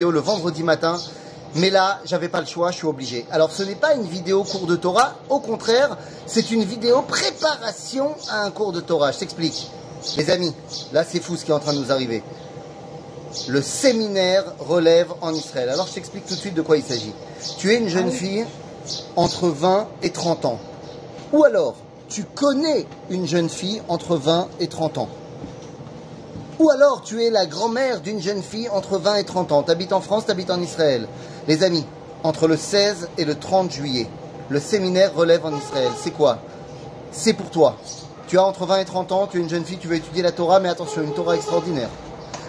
le vendredi matin, mais là, j'avais pas le choix, je suis obligé. Alors, ce n'est pas une vidéo cours de Torah, au contraire, c'est une vidéo préparation à un cours de Torah. Je t'explique. Les amis, là, c'est fou ce qui est en train de nous arriver. Le séminaire relève en Israël. Alors, je t'explique tout de suite de quoi il s'agit. Tu es une jeune fille entre 20 et 30 ans. Ou alors, tu connais une jeune fille entre 20 et 30 ans. Ou alors tu es la grand-mère d'une jeune fille entre 20 et 30 ans. Tu habites en France, tu habites en Israël. Les amis, entre le 16 et le 30 juillet, le séminaire relève en Israël. C'est quoi? C'est pour toi. Tu as entre 20 et 30 ans, tu es une jeune fille, tu veux étudier la Torah, mais attention, une Torah extraordinaire.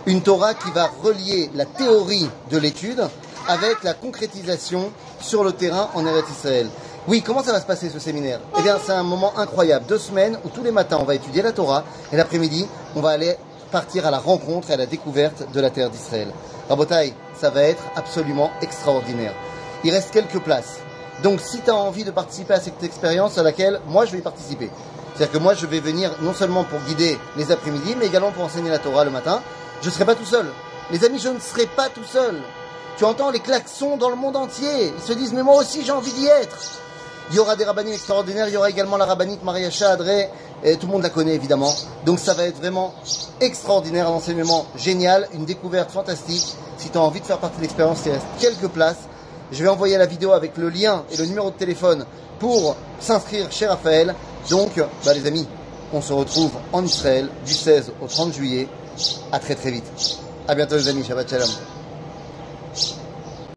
Une Torah qui va relier la théorie de l'étude avec la concrétisation sur le terrain en Eretz Israël. Oui, comment ça va se passer ce séminaire? Eh bien, c'est un moment incroyable. Deux semaines où tous les matins on va étudier la Torah et l'après-midi on va aller partir à la rencontre et à la découverte de la terre d'Israël. Rabotaï, ça va être absolument extraordinaire. Il reste quelques places. Donc si tu as envie de participer à cette expérience à laquelle moi je vais participer. C'est-à-dire que moi je vais venir non seulement pour guider les après-midi, mais également pour enseigner la Torah le matin. Je ne serai pas tout seul. Les amis, je ne serai pas tout seul. Tu entends les klaxons dans le monde entier. Ils se disent, mais moi aussi j'ai envie d'y être. Il y aura des rabbinines extraordinaires, il y aura également la rabbinite Maria Adré, et tout le monde la connaît évidemment. Donc ça va être vraiment extraordinaire, un enseignement génial, une découverte fantastique. Si tu as envie de faire partie de l'expérience, il reste quelques places. Je vais envoyer la vidéo avec le lien et le numéro de téléphone pour s'inscrire chez Raphaël. Donc, bah, les amis, on se retrouve en Israël du 16 au 30 juillet. À très très vite. À bientôt les amis, Shabbat Shalom.